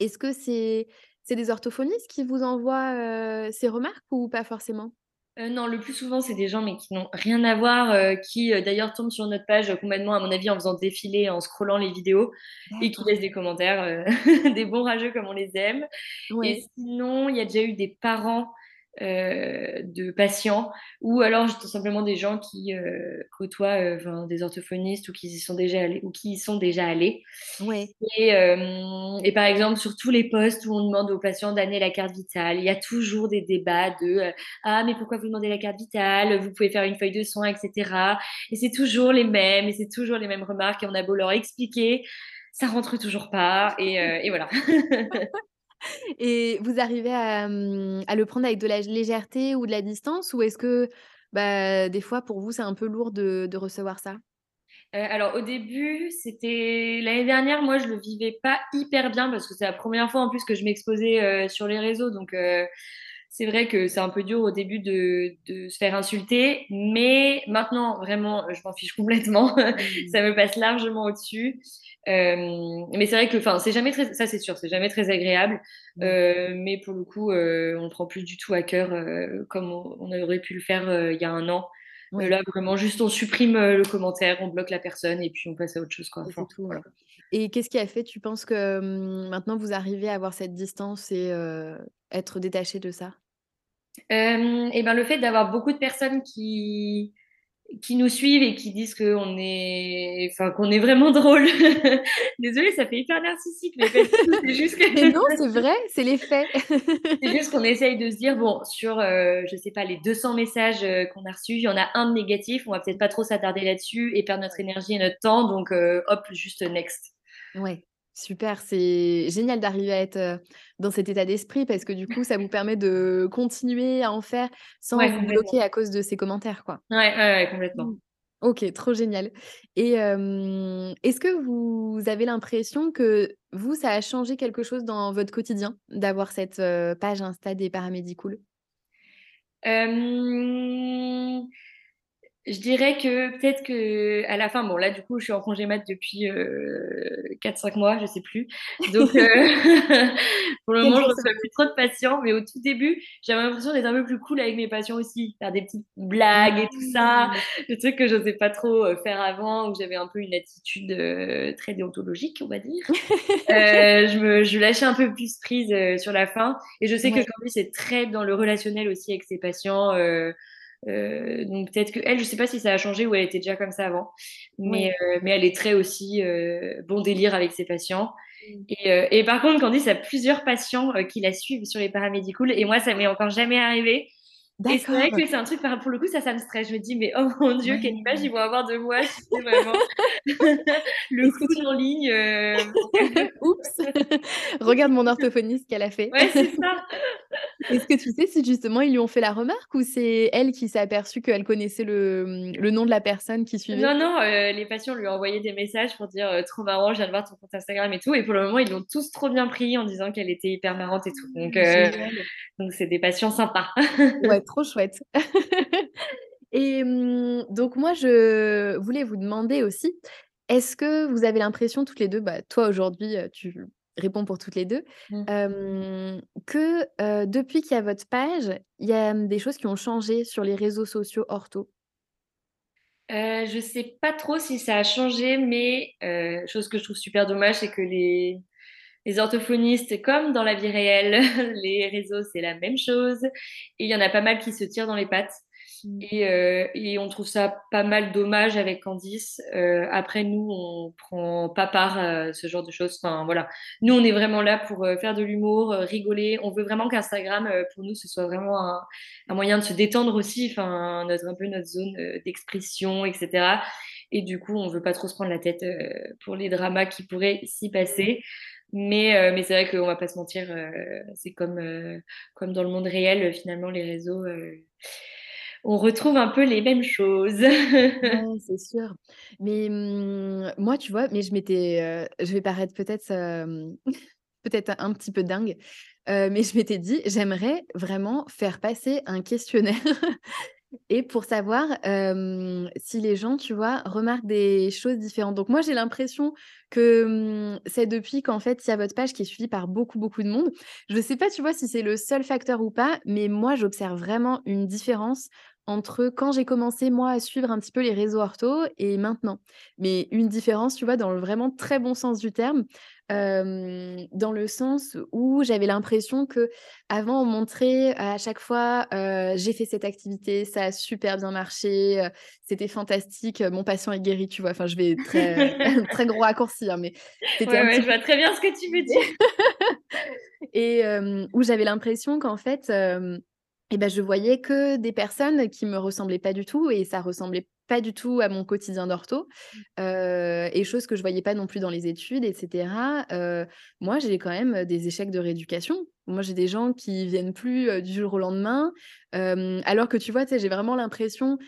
est-ce que c'est c'est des orthophonistes qui vous envoient, ces remarques ou pas forcément? Euh, non, le plus souvent, c'est des gens mais qui n'ont rien à voir, euh, qui euh, d'ailleurs tombent sur notre page complètement, à mon avis, en faisant défiler, en scrollant les vidéos et qui laissent des commentaires, des bons rageux comme on les aime. Et Ouais, sinon, il y a déjà eu des parents euh, de patients ou alors tout simplement des gens qui euh, côtoient euh, enfin, des orthophonistes ou qui y sont déjà allés ou qui y sont déjà allés. ouais. Et, et par exemple, sur tous les postes où on demande aux patients d'amener la carte vitale, il y a toujours des débats de ah mais pourquoi vous demandez la carte vitale? Vous pouvez faire une feuille de soins, etc. Et c'est toujours les mêmes et c'est toujours les mêmes remarques et on a beau leur expliquer, ça rentre toujours pas et, et voilà. Et vous arrivez à, mmh, à le prendre avec de la légèreté ou de la distance? Ou est-ce que, bah, des fois pour vous, c'est un peu lourd de recevoir ça? Heu, alors au début, c'était l'année dernière, moi je le vivais pas hyper bien parce que c'est la première fois en plus que je m'exposais, sur les réseaux donc c'est vrai que c'est un peu dur au début de de se faire insulter, mais maintenant vraiment, je m'en fiche complètement. Ça me passe largement au-dessus. Hem, mais c'est vrai que enfin, c'est jamais très ça c'est sûr, c'est jamais très agréable, Ouais. heu, mais pour le coup, on le prend plus du tout à cœur, comme on on aurait pu le faire, il y a 1 an. Là, vraiment, juste on supprime, le commentaire, on bloque la personne et puis on passe à autre chose, quoi. Et Enfin, c'est tout, voilà. ouais. Et qu'est-ce qui a fait, tu penses que, mmh, maintenant vous arrivez à avoir cette distance et être détaché de ça? Hem et ben, le fait d'avoir beaucoup de personnes qui qui nous suivent et qui disent qu'on est enfin, qu'on est vraiment drôle. Désolée, ça fait hyper narcissique, mais c'est juste que Mais non, c'est vrai, c'est les faits. c'est juste qu'on essaye de se dire: «Bon, sur, heu, je sais pas, les 200 messages, heu, qu'on a reçus, il y en a un de négatif, on va peut-être pas trop s'attarder là-dessus et perdre notre énergie et notre temps, donc hop, juste next». Ouais, super, c'est génial d'arriver à être, dans cet état d'esprit parce que du coup, ça vous permet de continuer à en faire sans Ouais, vous bloquer à cause de ces commentaires, quoi. Ouais, ouais, ouais, complètement. Mmh. OK, trop génial et est-ce que vous avez l'impression que vous, ça a changé quelque chose dans votre quotidien d'avoir cette, page Insta des paramédicools? Hem je dirais que peut-être que à la fin, bon là du coup je suis en congé mat depuis euh, 4-5 mois, je sais plus. Donc euh, pour le moment je reçois plus trop de patients, mais au tout début j'avais l'impression d'être un peu plus cool avec mes patients aussi, faire des petites blagues et tout ça, le truc que je n'osais pas trop euh, faire avant, où j'avais un peu une attitude euh, très déontologique on va dire. je me je lâchais un peu plus prise sur la fin, et je sais que Candy c'est très dans le relationnel aussi avec ses patients. Euh, donc peut-être que elle, je sais pas si ça a changé ou elle était déjà comme ça avant, mais, euh, mais elle est très aussi euh, bon délire avec ses patients. Mm. Et, et, par contre, Candice a plusieurs patients qui la suivent sur les paramédicaux et moi, ça m'est encore jamais arrivé. Et c'est vrai que c'est un truc, pour le coup, ça, ça me stresse. Je me dis, mais oh mon Dieu, quelle image ils vont avoir de moi, vraiment le coup en ligne. Euh. Oups, regarde mon orthophoniste qu'elle a fait. Ouais, c'est ça. Est-ce que tu sais si justement ils lui ont fait la remarque ou c'est elle qui s'est aperçue qu'elle connaissait le, le, nom de la personne qui suivait? Non, non, euh, les patients lui ont envoyé des messages pour dire euh, trop marrant, je viens de voir ton compte Instagram et tout. Et pour le moment, ils l'ont tous trop bien pris en disant qu'elle était hyper marrante et tout. Donc, donc c'est des patients sympas. ouais, trop chouette. Et mmh, donc moi, je voulais vous demander aussi, est-ce que vous avez l'impression toutes les deux, bah, toi aujourd'hui, tu réponds pour toutes les deux, mmh. que depuis qu'il y a votre page, il y a mmh, des choses qui ont changé sur les réseaux sociaux ortho? Euh, je sais pas trop si ça a changé, mais euh, chose que je trouve super dommage, c'est que les, les orthophonistes, comme dans la vie réelle, les réseaux, c'est la même chose. Et il y en a pas mal qui se tirent dans les pattes. Mm. Et, euh, et, on trouve ça pas mal dommage avec Candice. Euh, après, nous, on prend pas part à ce genre de choses. Enfin, voilà. Nous, on est vraiment là pour euh, faire de l'humour, rigoler. On veut vraiment qu'Instagram, pour nous, ce soit vraiment un, un, moyen de se détendre aussi. Enfin, notre, un peu notre zone d'expression, etc. Et du coup, on veut pas trop se prendre la tête pour les dramas qui pourraient s'y passer. Mais, euh, mais c'est vrai qu'on va pas se mentir, euh, c'est comme, euh, comme dans le monde réel, finalement, les réseaux, on retrouve un peu les mêmes choses. c'est sûr. Mais mmh, moi, tu vois, mais je m'étais, je vais paraître peut-être peut-être un petit peu dingue, mais je m'étais dit, j'aimerais vraiment faire passer un questionnaire et pour savoir si les gens, tu vois, remarquent des choses différentes. Donc moi, j'ai l'impression que c'est depuis qu'en fait, il y a votre page qui est suivie par beaucoup, beaucoup de monde. Je ne sais pas, tu vois, si c'est le seul facteur ou pas, mais moi, j'observe vraiment une différence entre quand j'ai commencé, moi, à suivre un petit peu les réseaux ortho et maintenant. Mais une différence, tu vois, dans le vraiment très bon sens du terme dans le sens où j'avais l'impression que avant on montrait à chaque fois j'ai fait cette activité, ça a super bien marché, c'était fantastique, mon patient est guéri, tu vois. Enfin, je vais très très gros raccourci, hein, mais ouais, je vois très bien ce que tu veux dire. et où j'avais l'impression qu'en fait et ben, je voyais que des personnes qui me ressemblaient pas du tout et ça ressemblait pas du tout à mon quotidien d'ortho mmh. euh, et choses que je voyais pas non plus dans les études, etc. Euh, moi, j'ai quand même des échecs de rééducation. Moi, j'ai des gens qui viennent plus du jour au lendemain, alors que tu vois, j'ai vraiment l'impression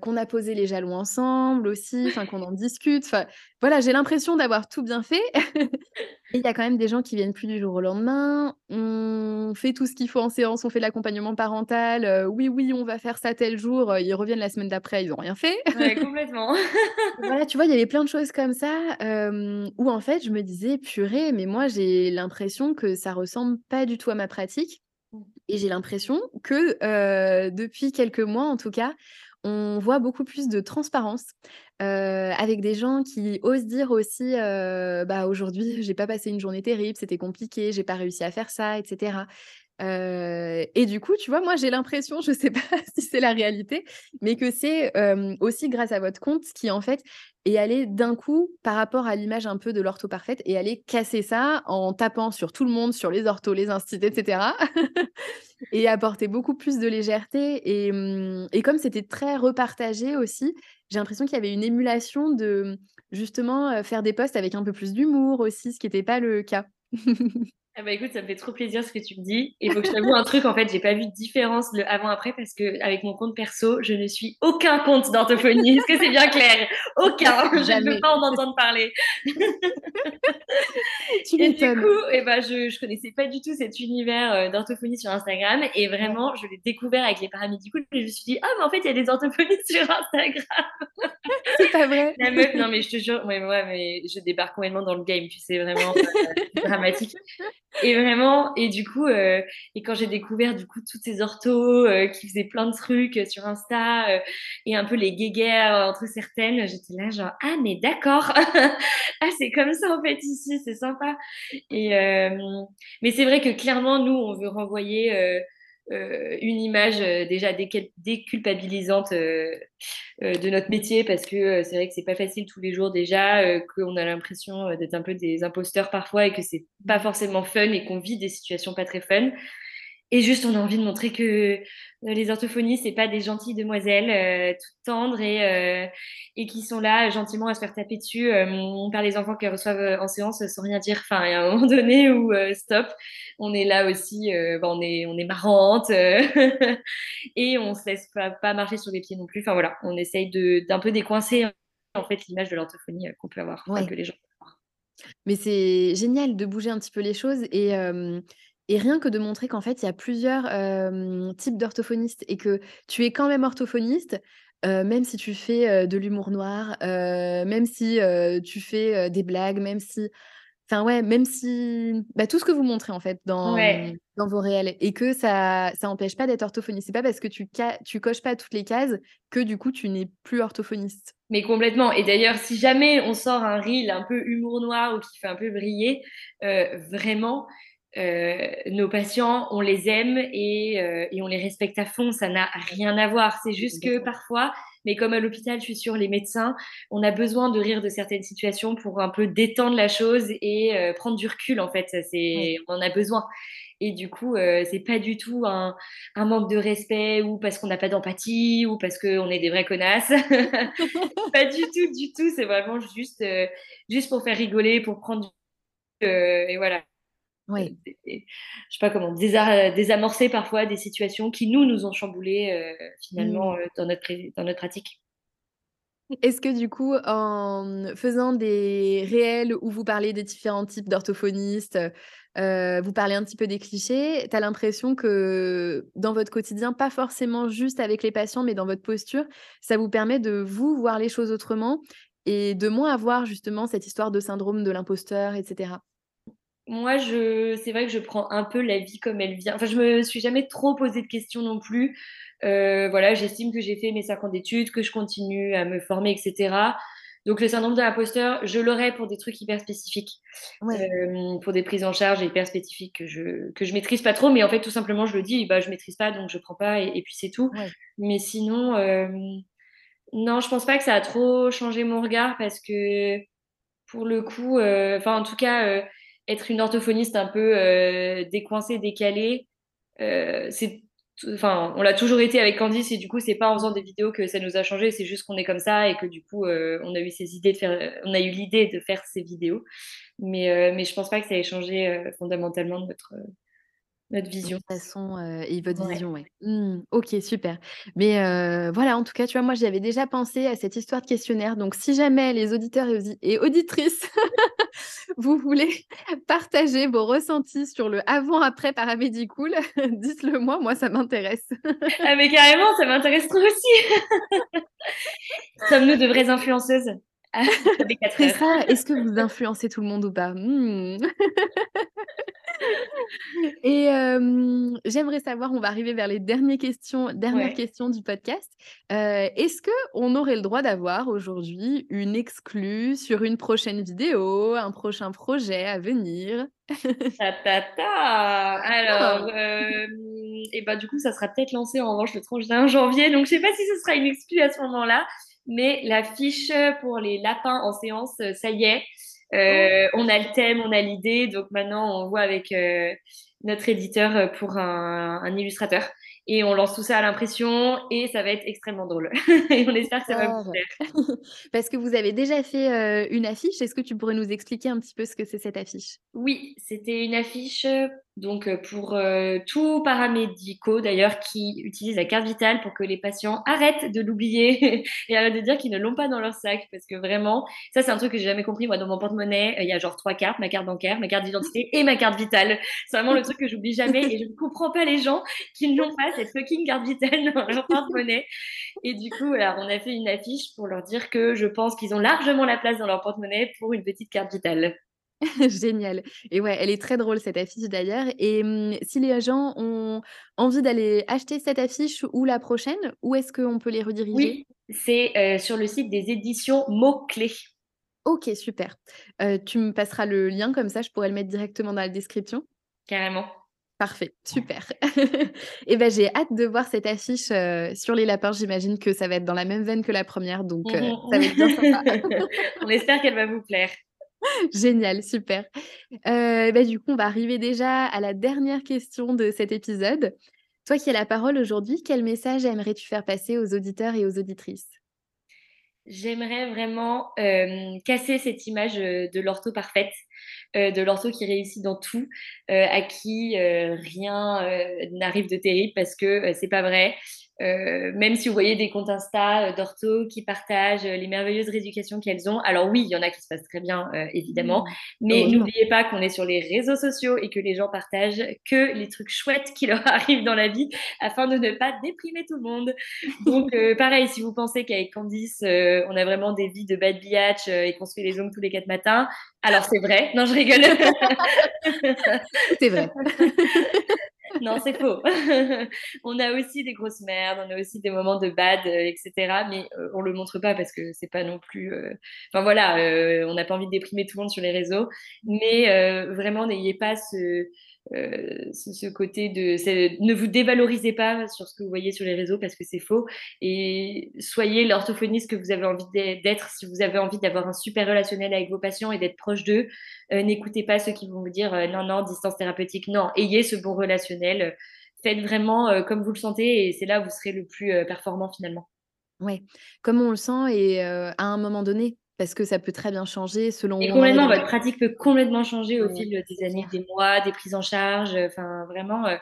qu'on a posé les jalons ensemble aussi, enfin qu'on en discute. Enfin, voilà, j'ai l'impression d'avoir tout bien fait. Il y a quand même des gens qui viennent plus du jour au lendemain. On fait tout ce qu'il faut en séance, on fait l'accompagnement parental. oui, oui, on va faire ça tel jour. Ils reviennent la semaine d'après, ils n'ont rien fait. Ouais, complètement. voilà, tu vois, il y avait plein de choses comme ça où en fait, je me disais, purée, mais moi, j'ai l'impression que ça ressemble pas du tout à ma pratique. Mmh. Et j'ai l'impression que depuis quelques mois, en tout cas, on voit beaucoup plus de transparence avec des gens qui osent dire aussi bah aujourd'hui j'ai pas passé une journée terrible, c'était compliqué, j'ai pas réussi à faire ça, etc. et du coup, tu vois, moi j'ai l'impression, je sais pas si c'est la réalité, mais que c'est aussi grâce à votre compte qui en fait est allé d'un coup par rapport à l'image un peu de l'ortho parfaite et aller casser ça en tapant sur tout le monde, sur les orthos, les instituts, etc. et apporter beaucoup plus de légèreté. Et, et comme c'était très repartagé aussi, j'ai l'impression qu'il y avait une émulation de justement faire des posts avec un peu plus d'humour aussi, ce qui n'était pas le cas. Ah bah écoute, ça me fait trop plaisir ce que tu me dis. Il faut que je t'avoue un truc, en fait, j'ai pas vu de différence le avant-après parce que avec mon compte perso, je ne suis aucun compte d'orthophonie. Est-ce que c'est bien clair? Aucun. je ne veux pas en entendre parler. tu et du coup, eh ben, je, je connaissais pas du tout cet univers euh, d'orthophonie sur Instagram et vraiment, je l'ai découvert avec les paramédicaux et je me suis dit, ah, mais en fait, il y a des orthophonies sur Instagram. c'est pas vrai. La meuf, non, mais je te jure, ouais, ouais, mais je débarque complètement dans le game, tu sais, vraiment euh, dramatique. Et vraiment, et du coup, euh, et quand j'ai découvert du coup toutes ces orthos euh, qui faisaient plein de trucs sur Insta euh, et un peu les guéguerres entre certaines, j'étais là genre ah mais d'accord, ah c'est comme ça en fait ici, c'est sympa. Et mais c'est vrai que clairement nous on veut renvoyer euh, une image euh, déjà déculpabilisante euh, de notre métier parce que c'est vrai que c'est pas facile tous les jours déjà, qu'on a l'impression d'être un peu des imposteurs parfois et que c'est pas forcément fun et qu'on vit des situations pas très fun. Et juste, on a envie de montrer que euh, les orthophonies, c'est pas des gentilles demoiselles euh, toutes tendres et, euh, et qui sont là gentiment à se faire taper dessus euh, par les enfants qui reçoivent en séance sans rien dire. Enfin, il y a un moment donné où stop, on est là aussi, ben, on est on est marrante et on se laisse pas, pas, marcher sur les pieds non plus. Enfin voilà, on essaye de d'un peu décoincer en fait l'image de l'orthophonie qu'on peut avoir, que les gens. Mais c'est génial de bouger un petit peu les choses et et rien que de montrer qu'en fait, il y a plusieurs types d'orthophonistes et que tu es quand même orthophoniste, même si tu fais de l'humour noir, même si tu fais des blagues, même si. Enfin, ouais, même si. Bah, tout ce que vous montrez, en fait, dans, dans vos réels. Et que ça ça empêche pas d'être orthophoniste. C'est pas parce que tu, tu coches pas toutes les cases que du coup, tu n'es plus orthophoniste. Mais complètement. Et d'ailleurs, si jamais on sort un reel un peu humour noir ou qui fait un peu briller, vraiment, euh, nos patients, on les aime et, euh, et, on les respecte à fond. Ça n'a rien à voir. C'est juste que parfois, mais comme à l'hôpital, je suis sûre, les médecins, on a besoin de rire de certaines situations pour un peu détendre la chose et euh, prendre du recul. En fait, c'est, on en a besoin. Et du coup, c'est pas du tout un, un, manque de respect ou parce qu'on n'a pas d'empathie ou parce qu'on est des vrais connasses. pas du tout, du tout. C'est vraiment juste, juste pour faire rigoler, pour prendre du... et voilà. Oui. je sais pas comment, désamorcer parfois des situations qui nous, nous ont chamboulé euh, finalement mmh. euh, dans, notre, dans notre pratique. Est-ce que du coup, en faisant des réels où vous parlez des différents types d'orthophonistes, euh, vous parlez un petit peu des clichés, tu as l'impression que dans votre quotidien, pas forcément juste avec les patients, mais dans votre posture, ça vous permet de vous voir les choses autrement et de moins avoir justement cette histoire de syndrome de l'imposteur, etc moi, je, c'est vrai que je prends un peu la vie comme elle vient. Enfin, je me suis jamais trop posé de questions non plus. Euh, voilà, j'estime que j'ai fait mes 5 ans d'études, que je continue à me former, etc. Donc, le syndrome de l'imposteur, je l'aurais pour des trucs hyper spécifiques, euh, pour des prises en charge hyper spécifiques que je que je maîtrise pas trop. Mais en fait, tout simplement, je le dis, bah, je maîtrise pas, donc je prends pas, et, puis c'est tout. Mais sinon, euh, non, je pense pas que ça a trop changé mon regard parce que pour le coup, enfin, en tout cas être une orthophoniste un peu euh, décoincée, décalée, euh, c'est enfin, on l'a toujours été avec Candice et du coup, c'est pas en faisant des vidéos que ça nous a changé, c'est juste qu'on est comme ça et que du coup, euh, on a eu ces idées de faire, on a eu l'idée de faire ces vidéos. Mais, mais je pense pas que ça ait changé fondamentalement notre, notre vision. De façon et votre vision, ouais. Mmh, ok, super. Mais voilà, en tout cas, tu vois, moi, j'avais déjà pensé à cette histoire de questionnaire. Donc, si jamais les auditeurs et auditrices vous voulez partager vos ressentis sur le avant-après paramédicool, dites-le moi, moi ça m'intéresse. ah mais carrément, ça m'intéresse trop aussi. Sommes-nous de vraies influenceuses? C'est ça, est-ce que vous influencez tout le monde ou pas? Mmh. Et j'aimerais savoir, on va arriver vers les dernières questions, dernières questions du podcast. Est-ce que on aurait le droit d'avoir aujourd'hui une exclue sur une prochaine vidéo, un prochain projet à venir? Ta, ta, ta. Alors, euh, et bah, du coup, ça sera peut-être lancé en revanche le 31 janvier. Donc, je sais pas si ce sera une exclue à ce moment-là. Mais la fiche pour les lapins en séance, ça y est. Euh, on a le thème, on a l'idée, donc maintenant on voit avec euh, notre éditeur pour un, illustrateur. Et on lance tout ça à l'impression et ça va être extrêmement drôle. et on espère que ça va vous plaire. Parce que vous avez déjà fait euh, une affiche. Est-ce que tu pourrais nous expliquer un petit peu ce que c'est cette affiche? Oui, c'était une affiche donc euh, pour euh, tous paramédicaux d'ailleurs qui utilisent la carte vitale pour que les patients arrêtent de l'oublier et arrêtent de dire qu'ils ne l'ont pas dans leur sac. Parce que vraiment ça c'est un truc que j'ai jamais compris moi dans mon porte-monnaie. Il y a genre trois cartes ma carte bancaire ma carte d'identité et ma carte vitale. C'est vraiment le truc que j'oublie jamais et je ne comprends pas les gens qui n'ont pas cette fucking carte vitale dans leur porte-monnaie. Et du coup voilà on a fait une affiche pour leur dire que je pense qu'ils ont largement la place dans leur porte-monnaie pour une petite carte vitale Génial. Et ouais, elle est très drôle cette affiche d'ailleurs. Et mmh, si les gens ont envie d'aller acheter cette affiche ou la prochaine, où est-ce qu'on peut les rediriger? Oui, c'est euh, sur le site des éditions Mots-Clés. Ok, super. Euh, tu me passeras le lien comme ça, je pourrais le mettre directement dans la description. Carrément. Parfait, super. et ben j'ai hâte de voir cette affiche euh, sur les lapins. J'imagine que ça va être dans la même veine que la première, donc ça va être bien sympa. On espère qu'elle va vous plaire. Génial, super. Euh, bah, du coup, on va arriver déjà à la dernière question de cet épisode. Toi qui as la parole aujourd'hui, quel message aimerais-tu faire passer aux auditeurs et aux auditrices? J'aimerais vraiment euh, casser cette image euh, de l'ortho parfaite, de l'ortho qui réussit dans tout, à qui rien n'arrive de terrible parce que c'est pas vrai. Euh, même si vous voyez des comptes Insta euh, d'ortho qui partagent euh, les merveilleuses rééducations qu'elles ont. Alors oui, il y en a qui se passent très bien, évidemment. Mmh. Mais n'oubliez pas qu'on est sur les réseaux sociaux et que les gens partagent que les trucs chouettes qui leur arrivent dans la vie afin de ne pas déprimer tout le monde. Donc pareil, si vous pensez qu'avec Candice, on a vraiment des vies de bad biatch et qu'on se fait les ongles tous les quatre matins, alors c'est vrai. Non, je rigole. c'est vrai. non, c'est faux. on a aussi des grosses merdes, on a aussi des moments de bad, euh, etc. Mais euh, on le montre pas parce que c'est pas non plus. Euh, enfin voilà, on n'a pas envie de déprimer tout le monde sur les réseaux. Mais vraiment, n'ayez pas ce euh, ce, côté de ne vous dévalorisez pas sur ce que vous voyez sur les réseaux parce que c'est faux et soyez l'orthophoniste que vous avez envie d'être. Si vous avez envie d'avoir un super relationnel avec vos patients et d'être proche d'eux euh, n'écoutez pas ceux qui vont vous dire euh, non non distance thérapeutique. Non ayez ce bon relationnel. Faites vraiment comme vous le sentez et c'est là où vous serez le plus performant finalement. Ouais. Comme on le sent et à un moment donné parce que ça peut très bien changer selon. Et complètement, votre pratique peut complètement changer au fil des années, des mois, des prises en charge. Enfin, vraiment, euh,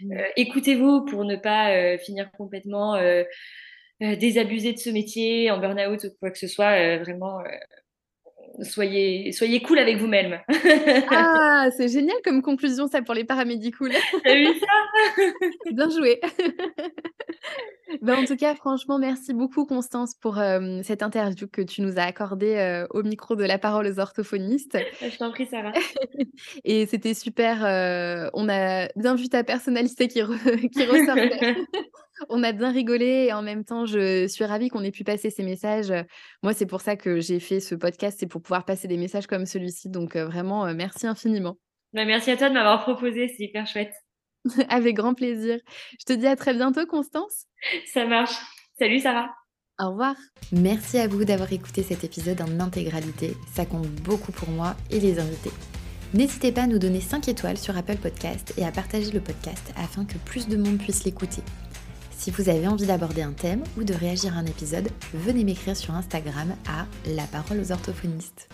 mmh. euh, écoutez-vous pour ne pas euh, finir complètement désabusé de ce métier, en burn-out ou quoi que ce soit. vraiment, soyez, soyez cool avec vous-même. ah, c'est génial comme conclusion, ça, pour les paramédicaux. T'as vu ça? Bien joué. ben, en tout cas, franchement, merci beaucoup, Constance, pour euh, cette interview que tu nous as accordée euh, au micro de la parole aux orthophonistes. Je t'en prie, Sarah. Et c'était super. Euh, on a bien vu ta personnalité qui, qui ressortait. On a bien rigolé et en même temps, je suis ravie qu'on ait pu passer ces messages. Moi, c'est pour ça que j'ai fait ce podcast, c'est pour pouvoir passer des messages comme celui-ci. Donc, vraiment, merci infiniment. Bah, merci à toi de m'avoir proposé, c'est hyper chouette. Avec grand plaisir. Je te dis à très bientôt, Constance. Ça marche. Salut, Sarah. Au revoir. Merci à vous d'avoir écouté cet épisode en intégralité. Ça compte beaucoup pour moi et les invités. N'hésitez pas à nous donner 5 étoiles sur Apple Podcast et à partager le podcast afin que plus de monde puisse l'écouter. Si vous avez envie d'aborder un thème ou de réagir à un épisode, venez m'écrire sur Instagram à La Parole aux orthophonistes.